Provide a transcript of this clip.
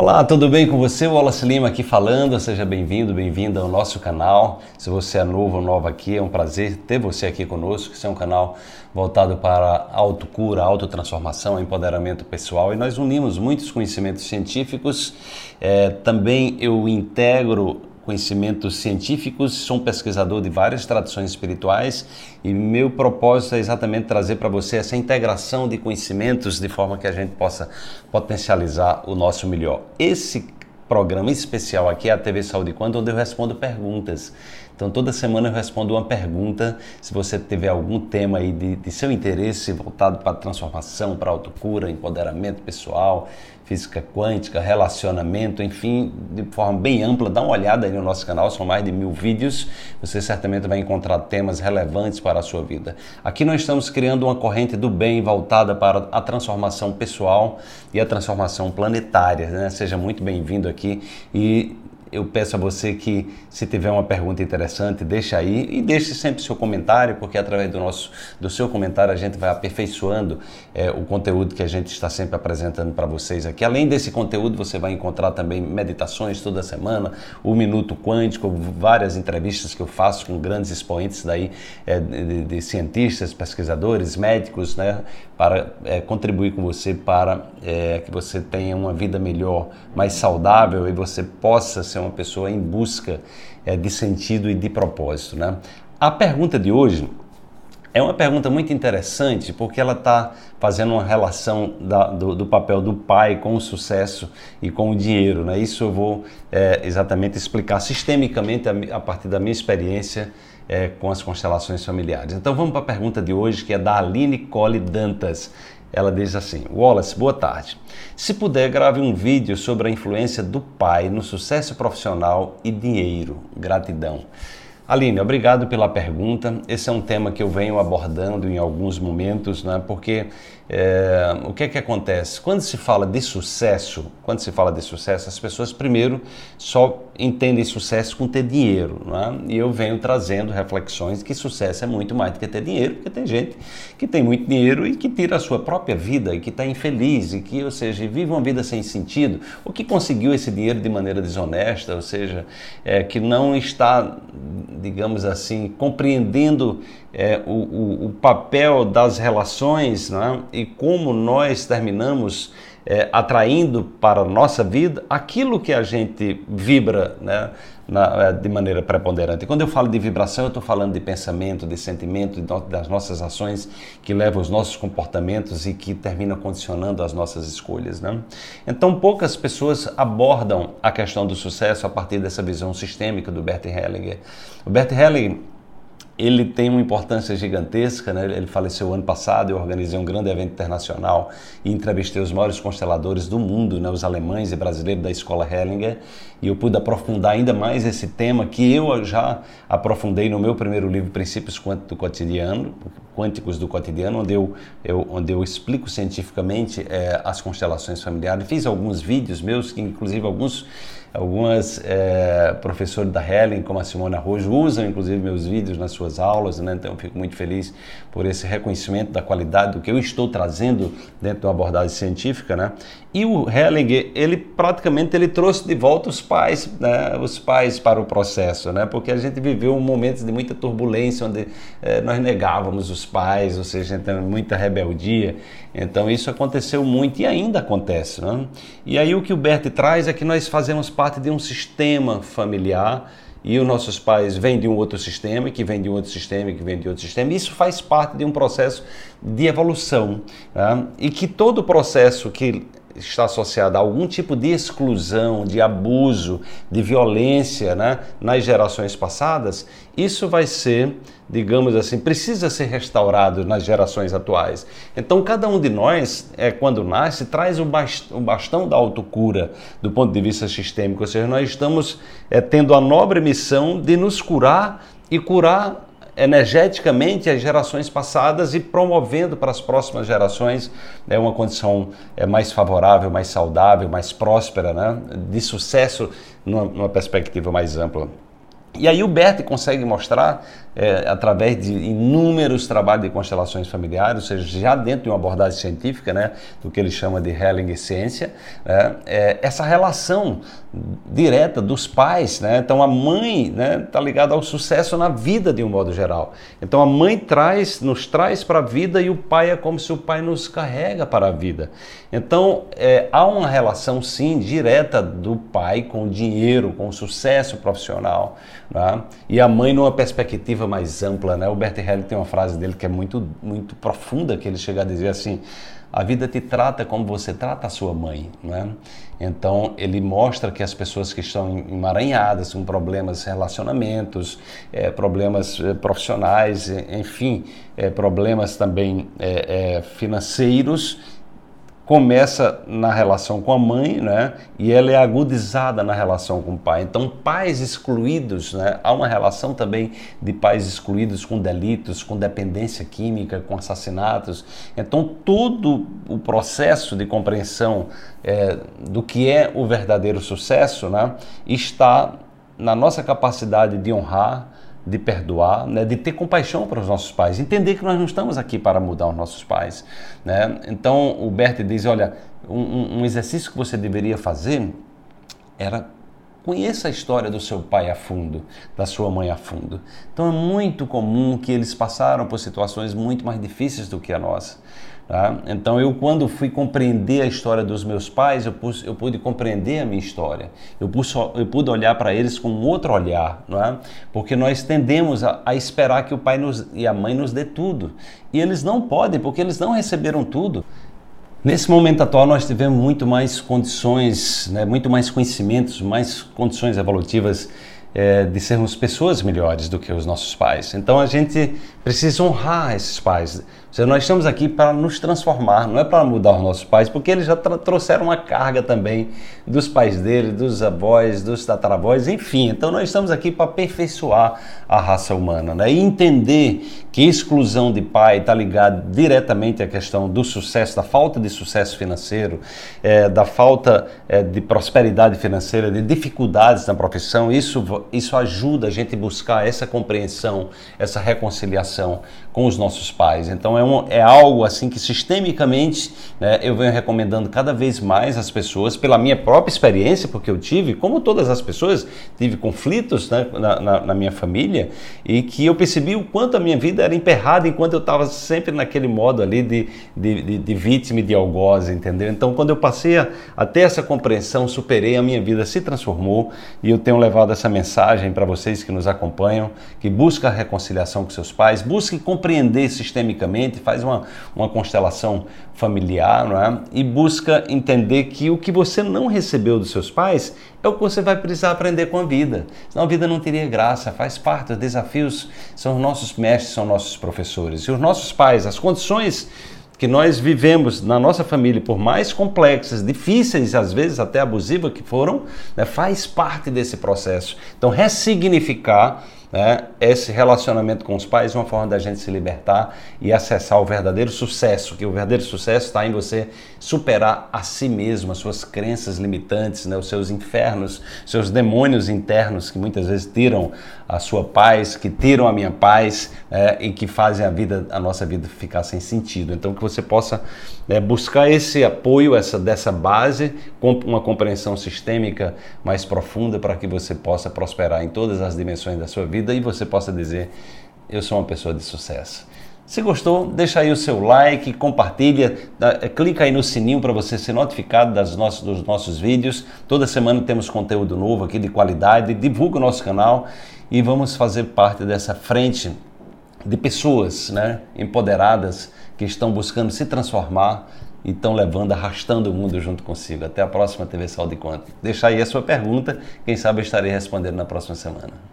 Olá, tudo bem com você? O Wallace Lima aqui falando. Seja bem-vindo, bem-vinda ao nosso canal. Se você é novo ou nova aqui, é um prazer ter você aqui conosco. Esse é um canal voltado para autocura, autotransformação, empoderamento pessoal e nós unimos muitos conhecimentos científicos. É, também eu integro conhecimentos científicos, sou um pesquisador de várias tradições espirituais e meu propósito é exatamente trazer para você essa integração de conhecimentos de forma que a gente possa potencializar o nosso melhor. Esse programa especial aqui é a TV Saúde Quando, onde eu respondo perguntas. Então, toda semana eu respondo uma pergunta. Se você tiver algum tema aí de, de seu interesse voltado para transformação, para autocura, empoderamento pessoal, física quântica, relacionamento, enfim, de forma bem ampla, dá uma olhada aí no nosso canal, são mais de mil vídeos. Você certamente vai encontrar temas relevantes para a sua vida. Aqui nós estamos criando uma corrente do bem voltada para a transformação pessoal e a transformação planetária. Né? Seja muito bem-vindo aqui e eu peço a você que, se tiver uma pergunta interessante, deixe aí e deixe sempre seu comentário, porque através do, nosso, do seu comentário a gente vai aperfeiçoando é, o conteúdo que a gente está sempre apresentando para vocês aqui. Além desse conteúdo, você vai encontrar também meditações toda semana, o Minuto Quântico, várias entrevistas que eu faço com grandes expoentes daí, é, de, de, cientistas, pesquisadores, médicos, né, para é, contribuir com você para é, que você tenha uma vida melhor, mais saudável e você possa ser uma pessoa em busca é, de sentido e de propósito. Né? A pergunta de hoje é uma pergunta muito interessante porque ela está fazendo uma relação da, do, do, papel do pai com o sucesso e com o dinheiro. Né? Isso eu vou é, exatamente explicar sistemicamente a, a, partir da minha experiência é, com as constelações familiares. Então vamos para a pergunta de hoje que é da Aline Cole Dantas. Ela diz assim: Wallace, boa tarde. Se puder, grave um vídeo sobre a influência do pai no sucesso profissional e dinheiro. Gratidão. Aline, obrigado pela pergunta. Esse é um tema que eu venho abordando em alguns momentos, né? porque é, o que é que acontece? Quando se fala de sucesso, quando se fala de sucesso, as pessoas primeiro só entendem sucesso com ter dinheiro. Né? E eu venho trazendo reflexões que sucesso é muito mais do que ter dinheiro, porque tem gente que tem muito dinheiro e que tira a sua própria vida e que está infeliz e que, ou seja, vive uma vida sem sentido, ou que conseguiu esse dinheiro de maneira desonesta, ou seja, é, que não está digamos assim, compreendendo é, o, o, o, papel das relações né, e como nós terminamos é, atraindo para a nossa vida aquilo que a gente vibra né, na, é, de maneira preponderante. Quando eu falo de vibração, eu estou falando de pensamento, de sentimento, de, das nossas ações que levam os nossos comportamentos e que terminam condicionando as nossas escolhas. Né? Então, poucas pessoas abordam a questão do sucesso a partir dessa visão sistêmica do Bert Hellinger. O Bert Hellinger ele tem uma importância gigantesca, né? ele faleceu ano passado, eu organizei um grande evento internacional e entrevistei os maiores consteladores do mundo, né? os alemães e brasileiros da Escola Hellinger, e eu pude aprofundar ainda mais esse tema que eu já aprofundei no meu primeiro livro, Princípios Quânticos do Cotidiano, Quânticos do Cotidiano, onde eu, eu onde eu explico cientificamente é, as constelações familiares. Fiz alguns vídeos meus, que inclusive alguns Algumas é, professores da Helen, como a Simona Rojo, usam inclusive meus vídeos nas suas aulas, né? então eu fico muito feliz por esse reconhecimento da qualidade do que eu estou trazendo dentro de uma abordagem científica. Né? E o Hellinger, ele praticamente ele trouxe de volta os pais, né? os pais para o processo, né? porque a gente viveu momentos de muita turbulência, onde é, nós negávamos os pais, ou seja, então, muita rebeldia. Então isso aconteceu muito e ainda acontece. Né? E aí o que o Bert traz é que nós fazemos parte de um sistema familiar e os nossos pais vêm de um outro sistema, que vem de um outro sistema, que vem de outro sistema. Isso faz parte de um processo de evolução. Né? E que todo processo que está associada a algum tipo de exclusão, de abuso, de violência né, nas gerações passadas, isso vai ser, digamos assim, precisa ser restaurado nas gerações atuais. Então, cada um de nós, é, quando nasce, traz o bastão da autocura do ponto de vista sistêmico, ou seja, nós estamos é, tendo a nobre missão de nos curar e curar energeticamente as gerações passadas e promovendo para as próximas gerações né, uma condição é, mais favorável, mais saudável, mais próspera, né, de sucesso numa, numa perspectiva mais ampla. E aí o Bert consegue mostrar, é, através de inúmeros trabalhos de constelações familiares, ou seja, já dentro de uma abordagem científica, né, do que ele chama de Hellinger Ciência, né, é, essa relação direta dos pais. Né? Então a mãe está né, tá ligada ao sucesso na vida de um modo geral. Então a mãe traz, nos traz para a vida e o pai é como se o pai nos carrega para a vida. Então é, há uma relação sim direta do pai com o dinheiro, com o sucesso profissional. Né? E a mãe numa perspectiva mais ampla, né? O Bert Helling tem uma frase dele que é muito, muito profunda, que ele chega a dizer assim, a vida te trata como você trata a sua mãe, né? Então ele mostra que as pessoas que estão emaranhadas com problemas relacionamentos, é, problemas é, profissionais, enfim, é, problemas também financeiros, começa na relação com a mãe, né? E ela é agudizada na relação com o pai. Então, pais excluídos, né? Há uma relação também de pais excluídos com delitos, com dependência química, com assassinatos. Então, todo o processo de compreensão é, do que é o verdadeiro sucesso, né? Está na nossa capacidade de honrar de perdoar, né, de ter compaixão para os nossos pais, entender que nós não estamos aqui para mudar os nossos pais. Né? Então o Bert diz: olha, um, um exercício que você deveria fazer era conheça a história do seu pai a fundo, da sua mãe a fundo. Então é muito comum que eles passaram por situações muito mais difíceis do que a nossa. Tá? Então, eu, quando fui compreender a história dos meus pais, eu, pude, eu pude compreender a minha história. Eu, pude, eu pude olhar para eles com outro olhar, não é? porque nós tendemos a, a esperar que o pai nos, e a mãe nos dê tudo. E eles não podem, porque eles não receberam tudo. Nesse momento atual, nós tivemos muito mais condições, né, muito mais conhecimentos, mais condições evolutivas é, de sermos pessoas melhores do que os nossos pais. Então a gente precisa honrar esses pais. seja, nós estamos aqui para nos transformar, não é para mudar os nossos pais, porque eles já trouxeram uma carga também dos pais dele, dos avós, dos tataravós, enfim. Então nós estamos aqui para aperfeiçoar a raça humana né? e entender que exclusão de pai está ligada diretamente à questão do sucesso, da falta de sucesso financeiro, é, da falta é, de prosperidade financeira, de dificuldades na profissão. Isso, isso ajuda a gente a buscar essa compreensão, essa reconciliação com os nossos pais. Então é, um, é algo assim que sistemicamente né, eu venho recomendando cada vez mais às pessoas, pela minha própria experiência, porque eu tive, como todas as pessoas, tive conflitos né, na, na, na, minha família e que eu percebi o quanto a minha vida era emperrada enquanto eu estava sempre naquele modo ali de, de, de, de vítima e de algoz, entendeu? Então quando eu passei a, a ter essa compreensão, superei, a minha vida se transformou e eu tenho levado essa mensagem para vocês que nos acompanham, que busca a reconciliação com seus pais, busque compreender sistemicamente, faz uma, uma constelação familiar é? e busca entender que o que você não recebeu dos seus pais é o que você vai precisar aprender com a vida. Senão a vida não teria graça, faz parte. Os desafios são os nossos mestres, são nossos professores. E os nossos pais, as condições que nós vivemos na nossa família, por mais complexas, difíceis, às vezes até abusivas que foram, né, faz parte desse processo. Então, ressignificar né, esse relacionamento com os pais é uma forma da gente se libertar e acessar o verdadeiro sucesso, que o verdadeiro sucesso está em você superar a si mesmo, as suas crenças limitantes, né, os seus infernos, seus demônios internos que muitas vezes tiram a sua paz, que tiram a minha paz né, e que fazem a vida, a nossa vida ficar sem sentido. Então que você possa né, buscar esse apoio, essa dessa base, com uma compreensão sistêmica mais profunda para que você possa prosperar em todas as dimensões da sua vida vida e você possa dizer: Eu sou uma pessoa de sucesso. Se gostou, deixa aí o seu like, compartilha, é, clica aí no sininho para você ser notificado das nossos, dos nossos vídeos. Toda semana temos conteúdo novo aqui de qualidade. Divulga o nosso canal e vamos fazer parte dessa frente de pessoas né, empoderadas que estão buscando se transformar e estão levando, arrastando o mundo junto consigo. Até a próxima TV Saúde Quanto. Deixa aí a sua pergunta, quem sabe eu estarei respondendo na próxima semana.